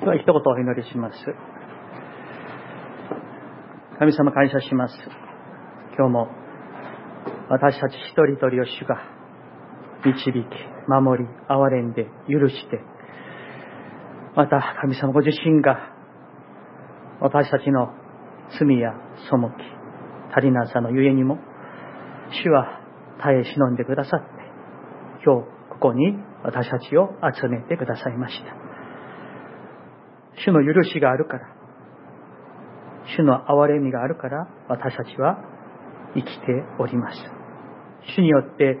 では一言お祈りします。神様感謝します。今日も私たち一人一人を主が導き、守り、憐れんで、許して、また神様ご自身が私たちの罪や背き、足りなさのゆえにも、主は耐え忍んでくださって、今日ここに私たちを集めてくださいました。主の許しがあるから、主の憐れみがあるから私たちは生きております。主によって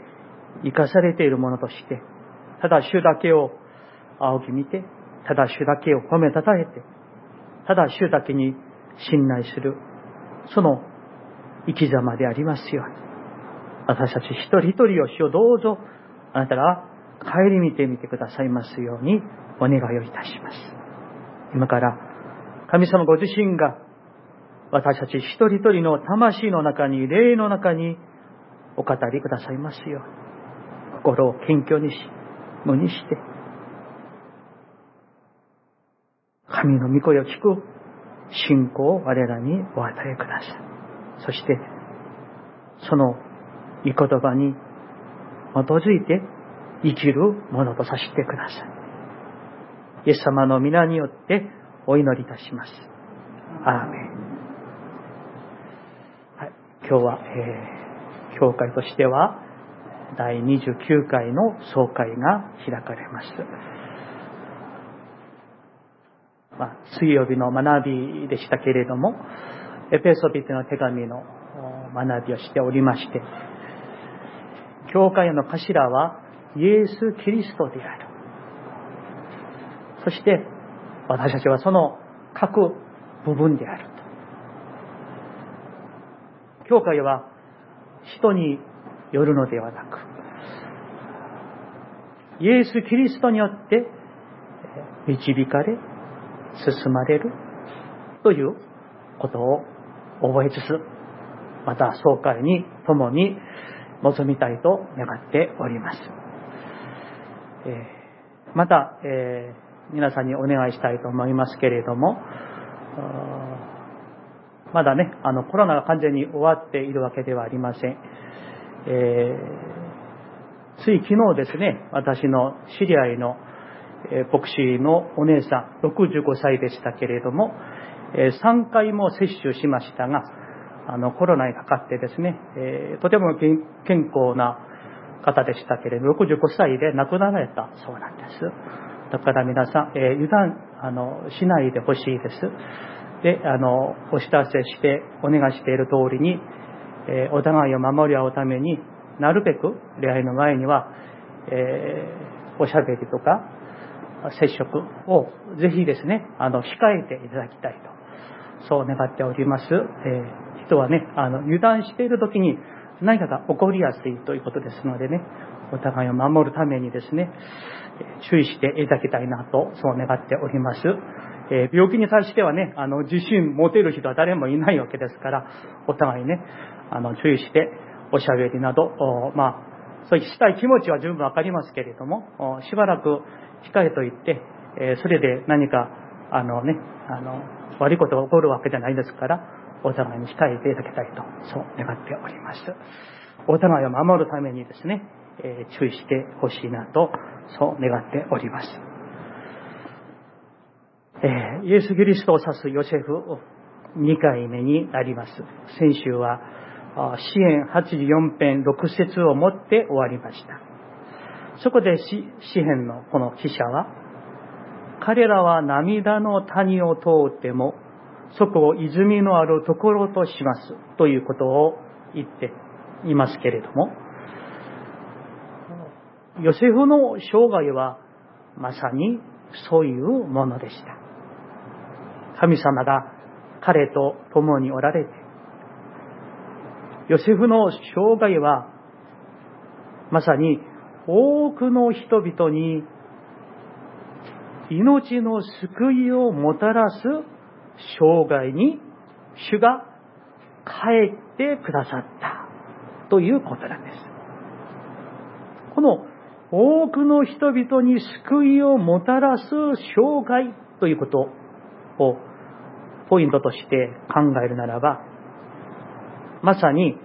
生かされているものとして、ただ主だけを仰ぎ見て、ただ主だけを褒めたたえて、ただ主だけに信頼する、その生き様でありますように。私たち一人一人を主をどうぞ、あなたが帰り見てみてくださいますようにお願いをいたします。今から神様ご自身が私たち一人一人の魂の中に、霊の中にお語りくださいますよう。心を謙虚にし、無にして、神の御声を聞く信仰を我らにお与えください。そして、その御言葉に基づいて生きるものとさせてください。イエス様の皆によってお祈りいたします。アーメン。はい、今日は、えー、教会としては第29回の総会が開かれます。まあ、水曜日の学びでしたけれども、エペソビテの手紙の学びをしておりまして、教会の頭はイエス・キリストである。そして、私たちはその各部分であると。教会は人によるのではなく、イエス・キリストによって導かれ、進まれるということを覚えつつ、また総会に共に臨みたいと願っております。えー、また、えー、皆さんにお願いしたいと思いますけれども、まだね、あの、コロナが完全に終わっているわけではありません。えー、つい昨日ですね、私の知り合いのえ牧師のお姉さん、65歳でしたけれどもえ、3回も接種しましたが、あの、コロナにかかってですね、えとても健康な方でしたけれども、65歳で亡くなられたそうなんです。だから皆さん、え油断、あの、しないでほしいです。で、あの、お知らせしてお願いしている通りに、えお互いを守り合うためになるべく礼拝の前には、えー、おしゃべりとか、接触をぜひですね、あの、控えていただきたいと、そう願っております。え、人はね、あの、油断している時に何かが起こりやすいということですのでね、お互いを守るためにですね、注意していただきたいなと、そう願っております。え、病気に対してはね、あの、自信持てる人は誰もいないわけですから、お互いね、あの、注意して、おしゃべりなど、まあ、そういうしたい気持ちは十分わかりますけれども、しばらく控えといって、えそれで何か、あのね、あの、悪いことが起こるわけじゃないですから、お互いに控えていただきたいと、そう願っております。お互いを守るためにですね、え注意してほしいなと、そう願っております。えイエス・キリストを指すヨセフ2回目になります。先週は、支援84編6節をもって終わりました。そこで詩篇のこの記者は、彼らは涙の谷を通っても、そこを泉のあるところとしますということを言っていますけれども、ヨセフの生涯はまさにそういうものでした。神様が彼と共におられて、ヨセフの生涯はまさに多くの人々に命の救いをもたらす生涯に主が帰ってくださったということなんです。この多くの人々に救いをもたらす生涯ということをポイントとして考えるならば、まさに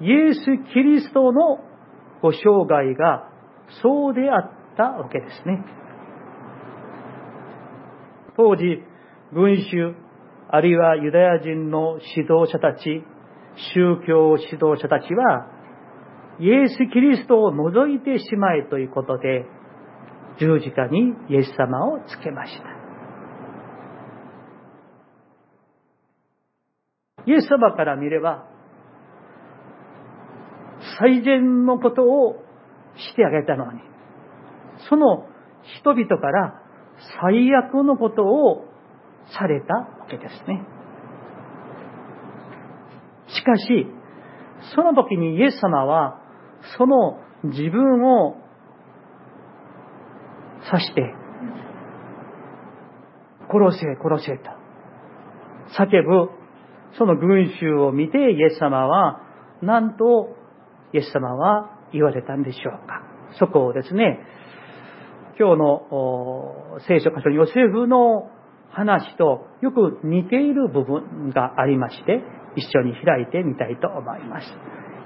イエス・キリストのご生涯がそうであったわけですね。当時、群衆、あるいはユダヤ人の指導者たち、宗教指導者たちは、イエス・キリストを除いてしまえということで、十字架にイエス様をつけました。イエス様から見れば、最善のことをしてあげたのに、その人々から最悪のことをされたわけですね。しかし、その時にイエス様は、その自分を刺して、殺せ、殺せと叫ぶ、その群衆を見てイエス様は、なんとイエス様は言われたんでしょうか。そこをですね、今日の聖書箇所ヨセフの話とよく似ている部分がありまして、一緒に開いてみたいと思います。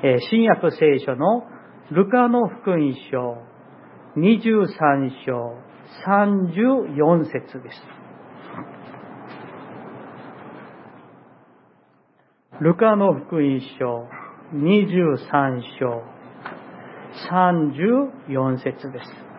新約聖書のルカの福音書23章34節です。ルカの福音書23章34節です。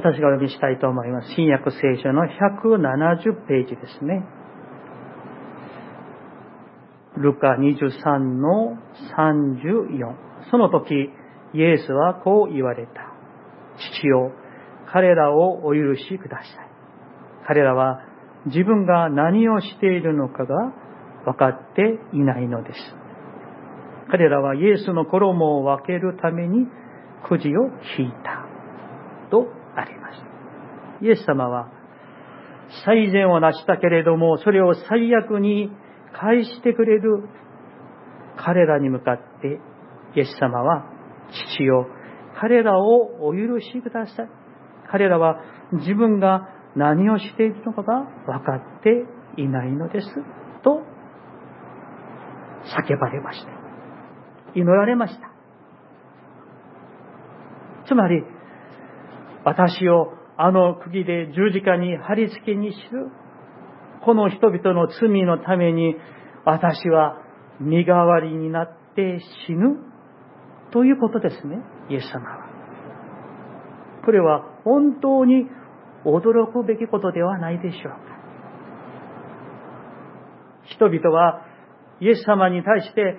私がお呼びしたいと思います。新約聖書の170ページですね。ルカ23の34。その時、イエスはこう言われた。父よ、彼らをお許しください。彼らは自分が何をしているのかが分かっていないのです。彼らはイエスの衣を分けるためにくじを引いた。とあります。イエス様は最善を成したけれども、それを最悪に返してくれる彼らに向かって、イエス様は、父よ、彼らをお許しください。彼らは自分が何をしているのかが分かっていないのです。と叫ばれました。祈られました。つまり、私をあの釘で十字架に貼り付けにする。この人々の罪のために私は身代わりになって死ぬということですね、イエス様は。これは本当に驚くべきことではないでしょうか。人々はイエス様に対して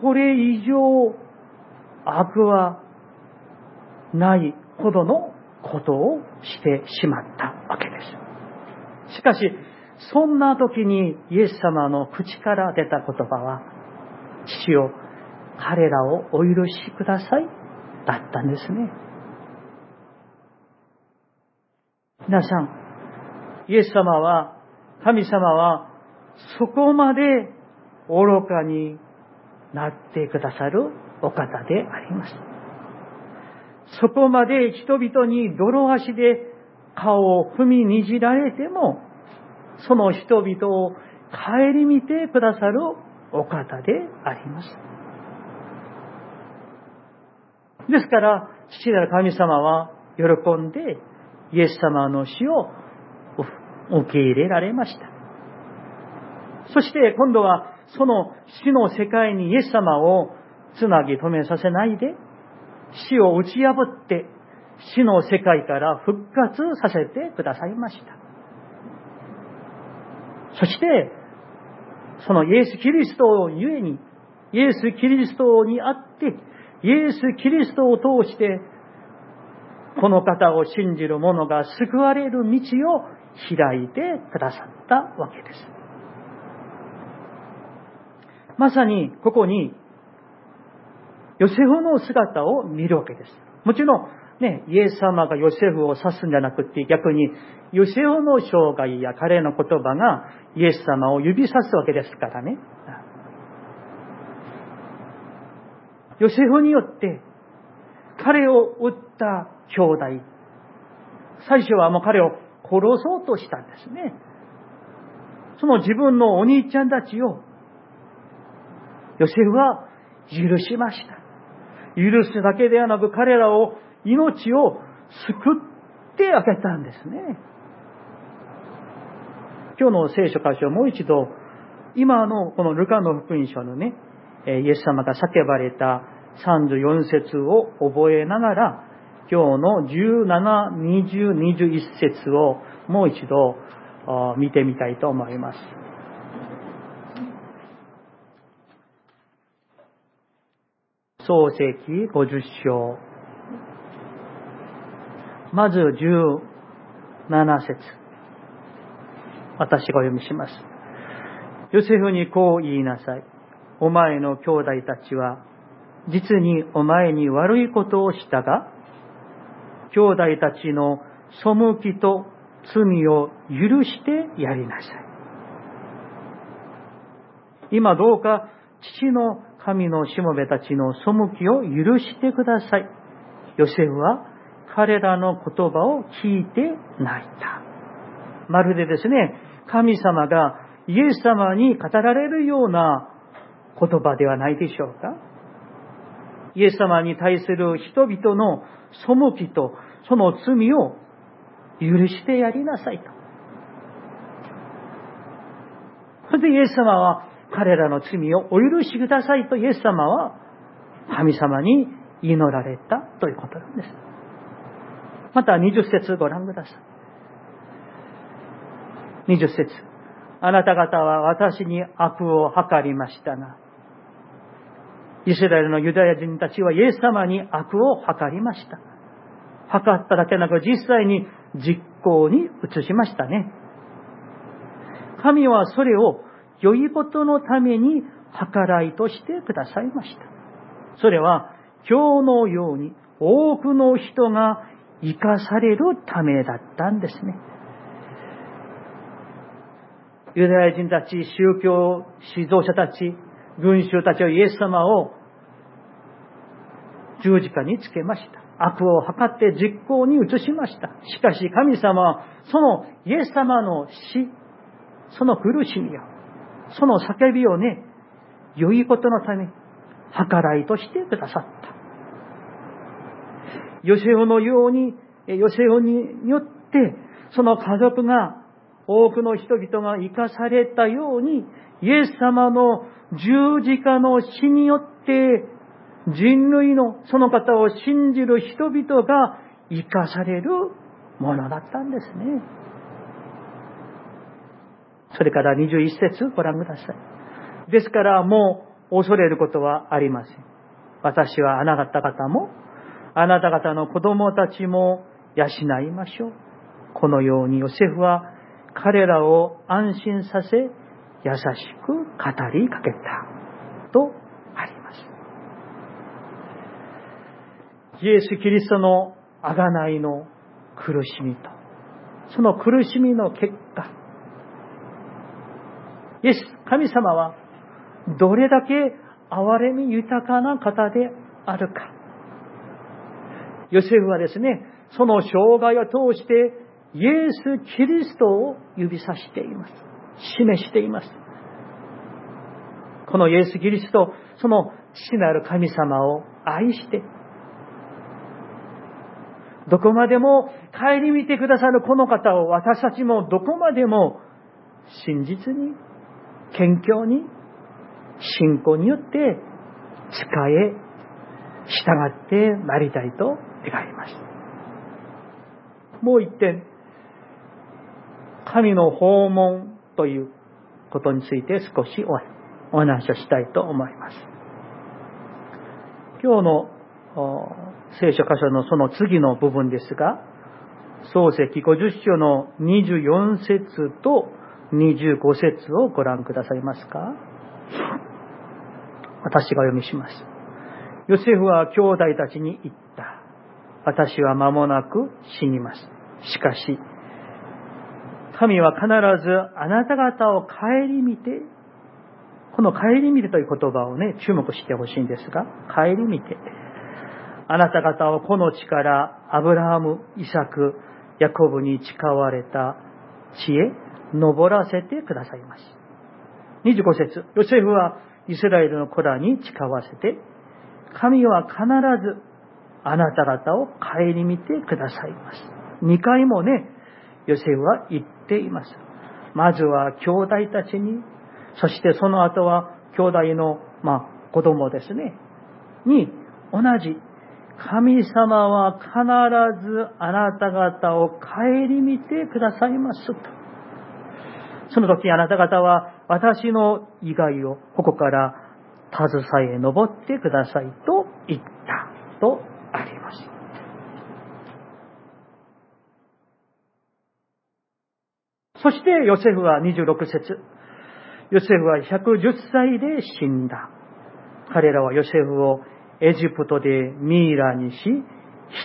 これ以上悪はないほどのことをしてしまったわけです。しかし、そんな時にイエス様の口から出た言葉は、父よ、彼らをお許しください、だったんですね。皆さん、イエス様は、神様は、そこまで愚かになってくださるお方であります。そこまで人々に泥足で顔を踏みにじられても、その人々を顧みてくださるお方であります。ですから、父なる神様は喜んでイエス様の死を受け入れられました。そして今度はその死の世界にイエス様をつなぎ止めさせないで、死を打ち破って死の世界から復活させてくださいました。そして、そのイエス・キリストをゆえに、イエス・キリストにあって、イエス・キリストを通して、この方を信じる者が救われる道を開いてくださったわけです。まさに、ここにヨセフの姿を見るわけです。もちろん、ね、イエス様がヨセフを指すんじゃなくて、逆にヨセフの生涯や彼の言葉がイエス様を指さすわけですからね。ヨセフによって彼を撃った兄弟、最初はもう彼を殺そうとしたんですね。その自分のお兄ちゃんたちをヨセフは許しました。許すだけではなく彼らを命を救ってあげたんですね。今日の聖書箇所をもう一度、今のこのルカの福音書のね、イエス様が叫ばれた34節を覚えながら、今日の17、20、21節をもう一度見てみたいと思います。創世記50章。まず17節私がお読みします。ヨセフにこう言いなさい。お前の兄弟たちは、実にお前に悪いことをしたが、兄弟たちの背きと罪を許してやりなさい。今どうか父の神のしもべたちの背きを許してください。ヨセフは彼らの言葉を聞いて泣いた。まるでですね、神様がイエス様に語られるような言葉ではないでしょうかイエス様に対する人々の背きとその罪を許してやりなさいと。それでイエス様は彼らの罪をお許しくださいとイエス様は神様に祈られたということなんです。また20節ご覧ください。20節あなた方は私に悪を図りましたが、イスラエルのユダヤ人たちはイエス様に悪を図りました。図っただけなく実際に実行に移しましたね。神はそれを良いことのために計らいとしてくださいました。それは今日のように多くの人が生かされるためだったんですね。ユダヤ人たち、宗教指導者たち、群衆たちはイエス様を十字架につけました。悪を図って実行に移しました。しかし神様はそのイエス様の死、その苦しみを、その叫びをね、良いことのため、計らいとしてくださった。ヨセオのように、ヨセオによって、その家族が、多くの人々が生かされたように、イエス様の十字架の死によって、人類のその方を信じる人々が生かされるものだったんですね。それから21節ご覧ください。ですからもう恐れることはありません。私はあなた方も、あなた方の子供たちも養いましょう。このようにヨセフは彼らを安心させ、優しく語りかけた。とあります。イエス・キリストの贖いの苦しみと、その苦しみの結果、イエス、神様はどれだけ憐れみ豊かな方であるか。ヨセフはですね、その生涯を通してイエス・キリストを指さしています。示しています。このイエス・キリスト、その父なる神様を愛して、どこまでも顧みてくださるこの方を私たちもどこまでも真実に謙虚に、信仰によって、使え、従ってなりたいと願います。もう一点、神の訪問ということについて少しお話をしたいと思います。今日の聖書箇所のその次の部分ですが、創世記50章の24節と25節をご覧くださいますか？私が読みします。ヨセフは兄弟たちに言った。私は間もなく死にます。しかし、神は必ずあなた方を顧みて、この顧みてという言葉をね、注目してほしいんですが、顧みて、あなた方をこの地からアブラハム、イサク、ヤコブに誓われた地へ登らせてくださいます。25節ヨセフはイスラエルの子らに誓わせて、神は必ずあなた方を顧みてくださいます。2回もね、ヨセフは言っています。まずは兄弟たちに、そしてその後は兄弟の、まあ、子供ですね、に同じ神様は必ずあなた方を顧みてくださいますと。その時あなた方は私の意外をここから携え登ってくださいと言ったとあります。そしてヨセフは26節ヨセフは110歳で死んだ。彼らはヨセフをエジプトでミイラにし、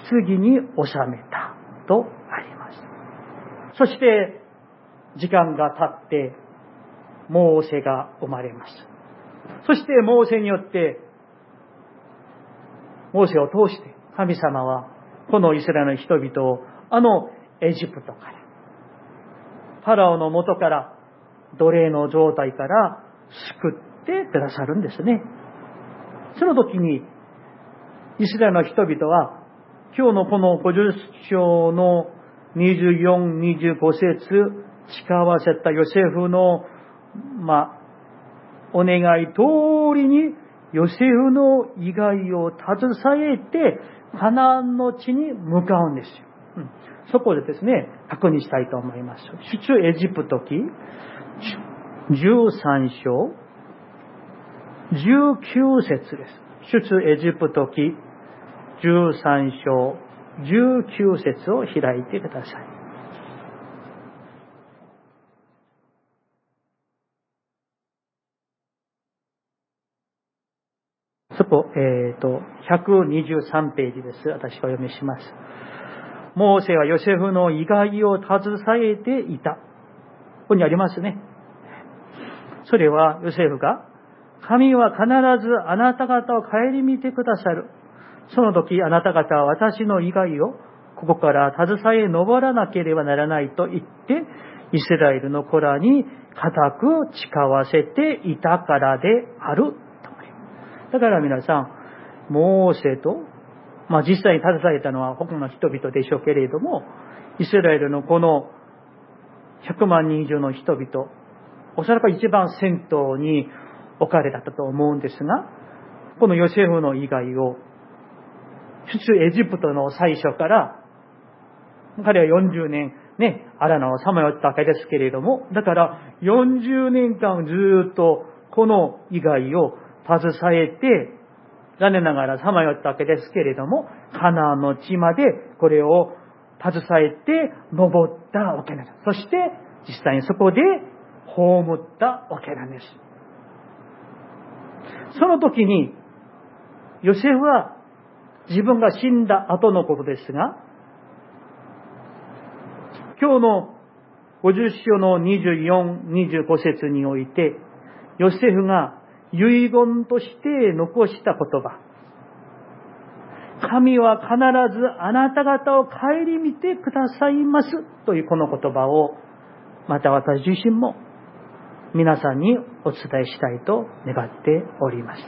棺に収めたとあります。そして、時間が経って、モーセが生まれます。そして、モーセによって、モーセを通して神様は、このイスラエルの人々を、あのエジプトから、ファラオの元から、奴隷の状態から救ってくださるんですね。その時に、イスラエルの人々は、今日のこの50章の24、25節誓わせたヨセフの、まあ、お願い通りに、ヨセフの意外を携えて、カナンの地に向かうんですよ。うん、そこでですね、確認したいと思います。出エジプト記、13章、19節です。出エジプト記、13章19節を開いてください。そこ、えっ、ー、と、123ページです。私がお読みします。モーセはヨセフの意外を携えていた。ここにありますね。それはヨセフが、神は必ずあなた方を顧みてくださる。その時あなた方は私の意外をここから携え登らなければならないと言って、イスラエルの子らに固く誓わせていたからである。だから皆さん、モーセと、まあ実際に携えたのは他の人々でしょうけれども、イスラエルのこの100万人以上の人々、おそらく一番先頭に置かれたと思うんですが、このヨセフの以外を出エジプトの最初から、彼は40年ね、アラナをさまよったわけですけれども、だから40年間ずっとこの以外を携えて、残念ながらさまよったわけですけれども、カナンの地までこれを携えて登ったわけなんです。そして実際にそこで葬ったわけなんです。その時に、ヨセフは自分が死んだ後のことですが、今日の50章の24、25節において、ヨセフが遺言として残した言葉。神は必ずあなた方を顧みてくださいますというこの言葉を、また私自身も皆さんにお伝えしたいと願っております。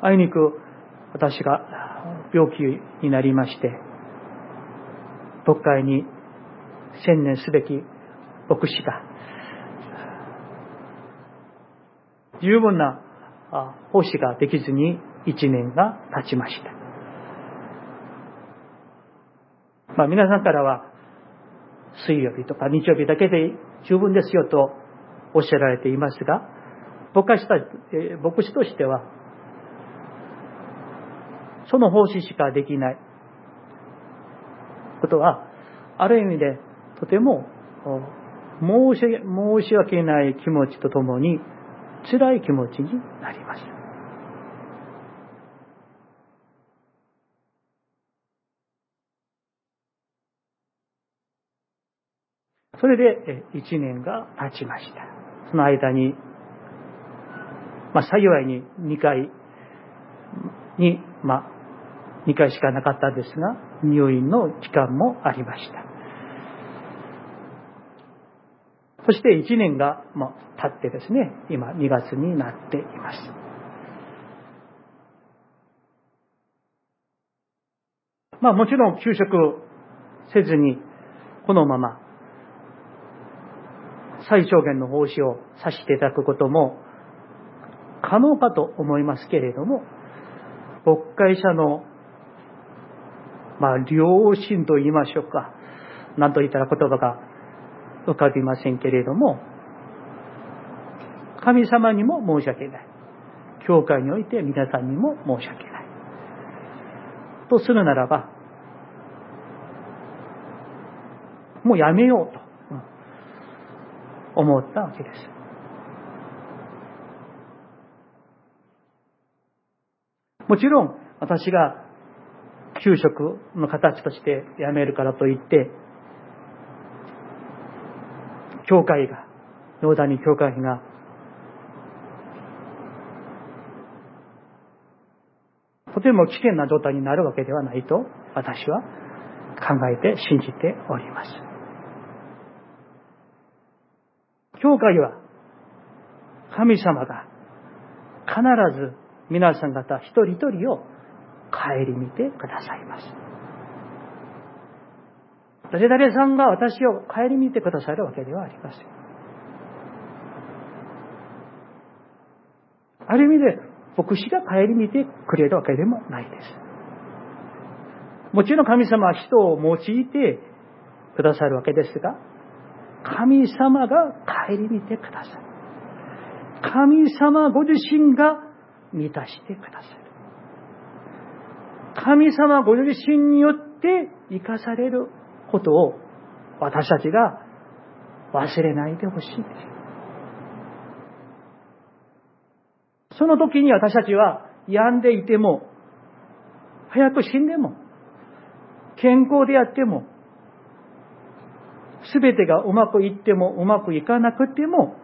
あいにく私が病気になりまして、牧会に専念すべき牧師が、十分な奉仕ができずに一年が経ちました。まあ皆さんからは、水曜日とか日曜日だけで十分ですよとおっしゃられていますが、僕はした、牧師としては、その奉仕しかできない。ことは、ある意味でとても申し申し訳ない気持ちとともに辛い気持ちになりました。それで1年が経ちました。その間に、まあ、幸いに2回に、まあ、2回しかなかったんですが、入院の期間もありました。そして1年が、経ってですね、今2月になっています。まあもちろん休職せずに、このまま最小限の奉仕をさせていただくことも可能かと思いますけれども、牧会者の、まあ、良心と言いましょうか。何と言ったら言葉が浮かびませんけれども、神様にも申し訳ない。教会において皆さんにも申し訳ない。とするならば、もうやめようと思ったわけです。もちろん私が給食の形として辞めるからといって、教会が、ヨーダニ教会が、とても危険な状態になるわけではないと私は考えて信じております。教会は神様が必ず皆さん方一人一人を顧みてくださいます。誰々さんが私を顧みてくださるわけではありません。ある意味で牧師が顧みてくれるわけでもないです。もちろん神様は人を用いてくださるわけですが、神様が顧みてくださる。神様ご自身が満たしてくださる。神様ご自身によって生かされることを私たちが忘れないでほしいです。その時に私たちは病んでいても、早く死んでも、健康であっても、すべてがうまくいってもうまくいかなくても、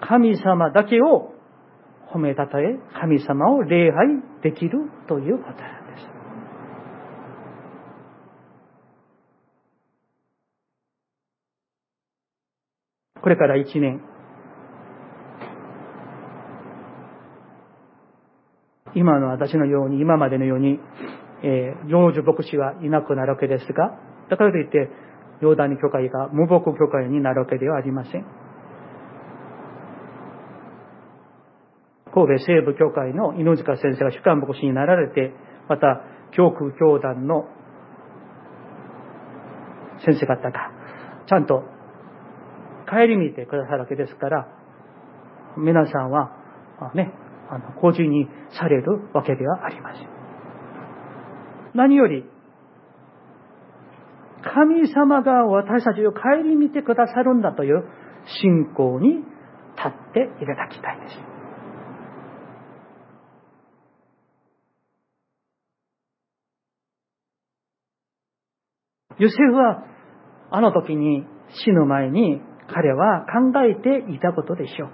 神様だけを褒めたたえ、神様を礼拝できるということなんです。これから一年、今の私のように、今までのように、えー、幼女牧師はいなくなるわけですが、だからといって、ヨーダニ教会が無牧教会になるわけではありません。神戸西部教会の犬塚先生が主幹牧師になられて、また、教区教団の先生方が、ちゃんと顧みてくださるわけですから、皆さんは、ね、あの、個人にされるわけではありません。何より、神様が私たちを顧みてくださるんだという信仰に立っていただきたいです。ヨセフはあの時に死ぬ前に彼は考えていたことでしょう。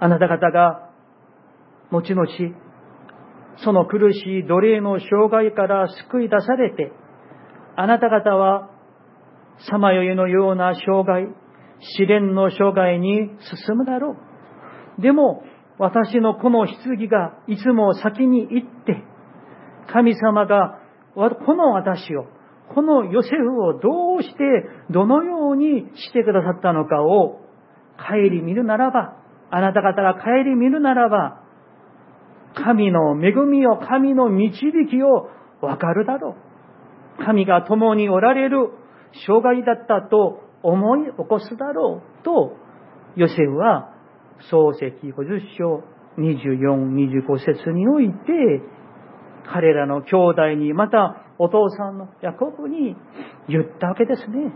あなた方が後々その苦しい奴隷の障害から救い出されてあなた方はさまよいのような障害、試練の障害に進むだろう。でも私のこの棺がいつも先に行って神様がこの私をこのヨセフをどうして、どのようにしてくださったのかを帰り見るならば、あなた方が帰り見るならば、神の恵みを、神の導きをわかるだろう。神が共におられる障害だったと思い起こすだろうと、ヨセフは創世記50章24、25節において、彼らの兄弟に、またお父さんのヤコブに言ったわけですね。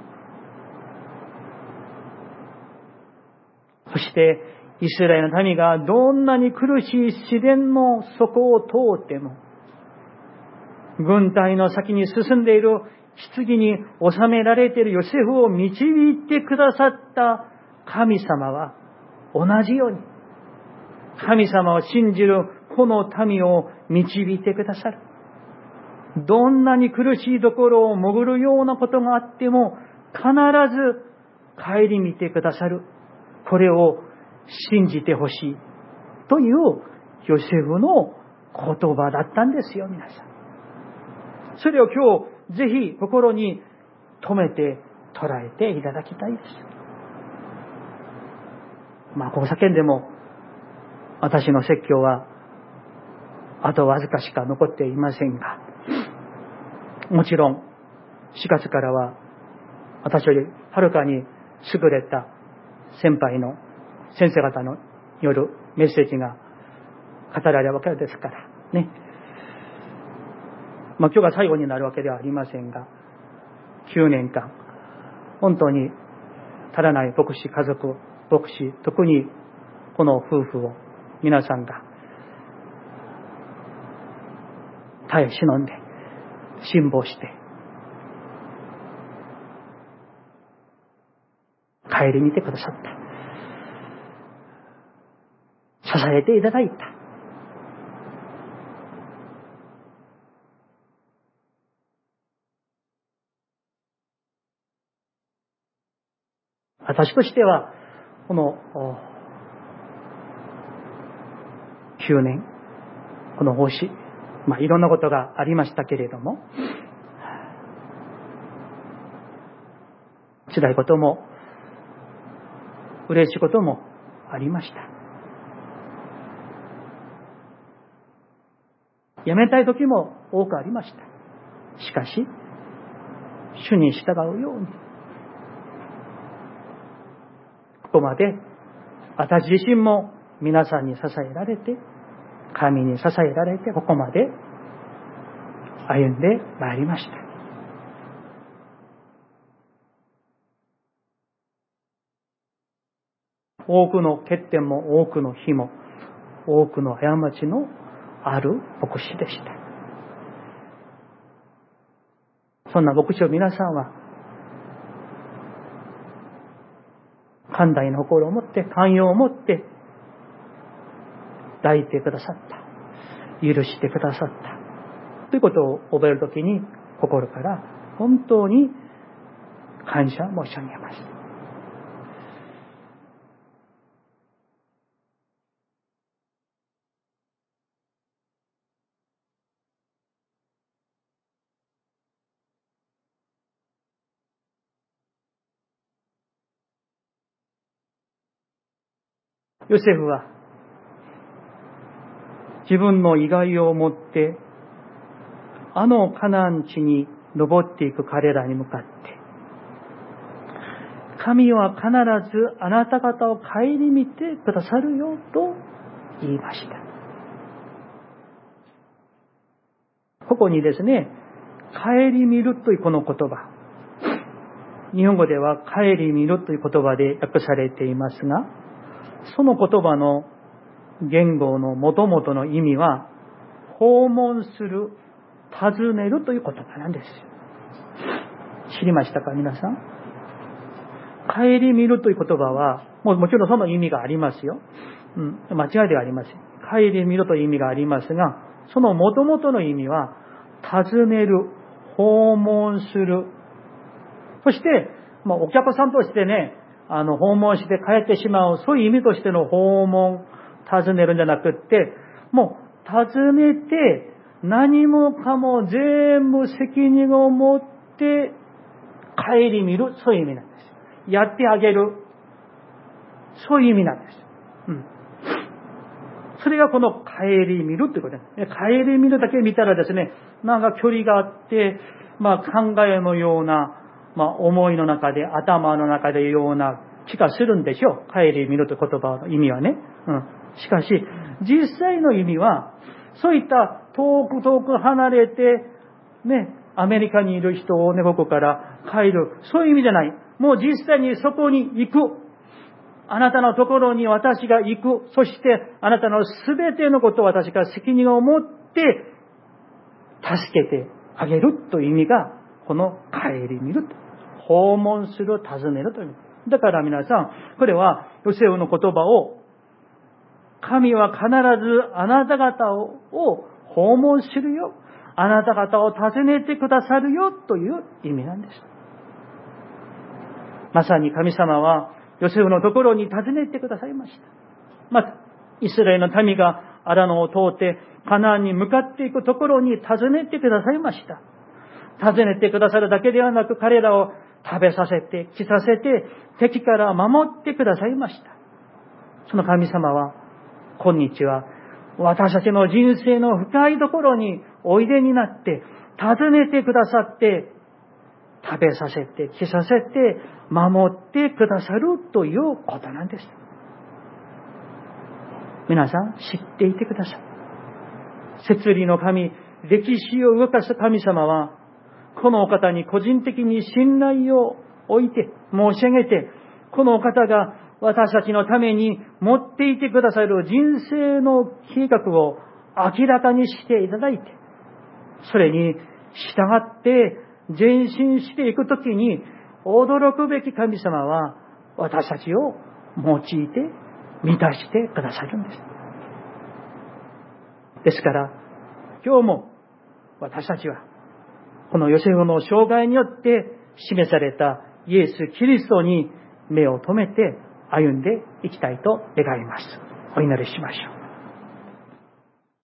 そして、イスラエルの民がどんなに苦しい自然の底を通っても、軍隊の先に進んでいる棺に収められているヨセフを導いてくださった神様は同じように神様を信じるこの民を導いてくださる。どんなに苦しいところを潜るようなことがあっても必ず帰り見てくださる。これを信じてほしい。というヨセフの言葉だったんですよ、皆さん。それを今日、ぜひ心に留めて捉えていただきたいです。まあ、ここ叫んでも、私の説教は、あとわずかしか残っていませんが、もちろん、4月からは、私よりはるかに優れた先輩の先生方のよるメッセージが語られるわけですから、ね。まあ今日が最後になるわけではありませんが、9年間、本当に足らない牧師、家族、牧師、特にこの夫婦を皆さんが耐え忍んで、辛抱して、帰り見てくださった。支えていただいた。私としては、この9年、この奉仕、まあ、いろんなことがありましたけれども、辛いことも、嬉しいこともありました。辞めたい時も多くありました。しかし、主に従うように、ここまで私自身も皆さんに支えられて、神に支えられて、ここまで歩んでまいりました。多くの欠点も多くの日も多くの過ちのある牧師でした。そんな牧師を皆さんは、寛大な心を持って、寛容を持って、抱いてくださった。許してくださった。ということを覚えるときに、心から本当に感謝申し上げます。ヨセフは自分の意外を持ってあのカナン地に登っていく彼らに向かって神は必ずあなた方を顧みてくださるよと言いました。ここにですね、顧みるというこの言葉。日本語では顧みるという言葉で訳されていますが、その言葉の言語の元々の意味は、訪問する、尋ねるという言葉なんです。知りましたか皆さん？帰り見るという言葉は、もうもちろんその意味がありますよ。うん、間違いではありません。帰り見るという意味がありますが、その元々の意味は、尋ねる、訪問する。そして、まあ、お客さんとしてね、あの、訪問して帰ってしまう、そういう意味としての訪問、尋ねるんじゃなくって、もう、尋ねて、何もかも全部責任を持って帰り見る、そういう意味なんです。やってあげる。そういう意味なんです。うん。それがこの帰り見るってことです。帰り見るだけ見たらですね、なんか距離があって、まあ考えのような、まあ、思いの中で、頭の中でような気がするんでしょう。帰り見るという言葉の意味はね。うん。しかし、実際の意味は、そういった遠く遠く離れて、ね、アメリカにいる人をね、ここから帰る。そういう意味じゃない。もう実際にそこに行く。あなたのところに私が行く。そしてあなたのすべてのことを私が責任を持って助けてあげるという意味が、この帰り見ると。訪問する、尋ねるという意味。だから皆さん、これはヨセフの言葉を、神は必ずあなた方を訪問するよ。あなた方を訪ねてくださるよという意味なんです。まさに神様はヨセフのところに訪ねてくださいました。また、イスラエルの民がアラノを通ってカナンに向かっていくところに訪ねてくださいました。訪ねてくださるだけではなく彼らを食べさせて、着させて、敵から守ってくださいました。その神様は、今日は私たちの人生の深いところにおいでになって、訪ねてくださって、食べさせて、着させて、守ってくださるということなんです。皆さん、知っていてください。摂理の神、歴史を動かす神様は、このお方に個人的に信頼を置いて、申し上げて、このお方が私たちのために持っていてくださる人生の計画を明らかにしていただいて、それに従って前進していくときに驚くべき神様は私たちを用いて満たしてくださるんです。ですから、今日も私たちは、このヨセフの障害によって示されたイエス・キリストに目を留めて歩んでいきたいと願います。お祈りしましょう。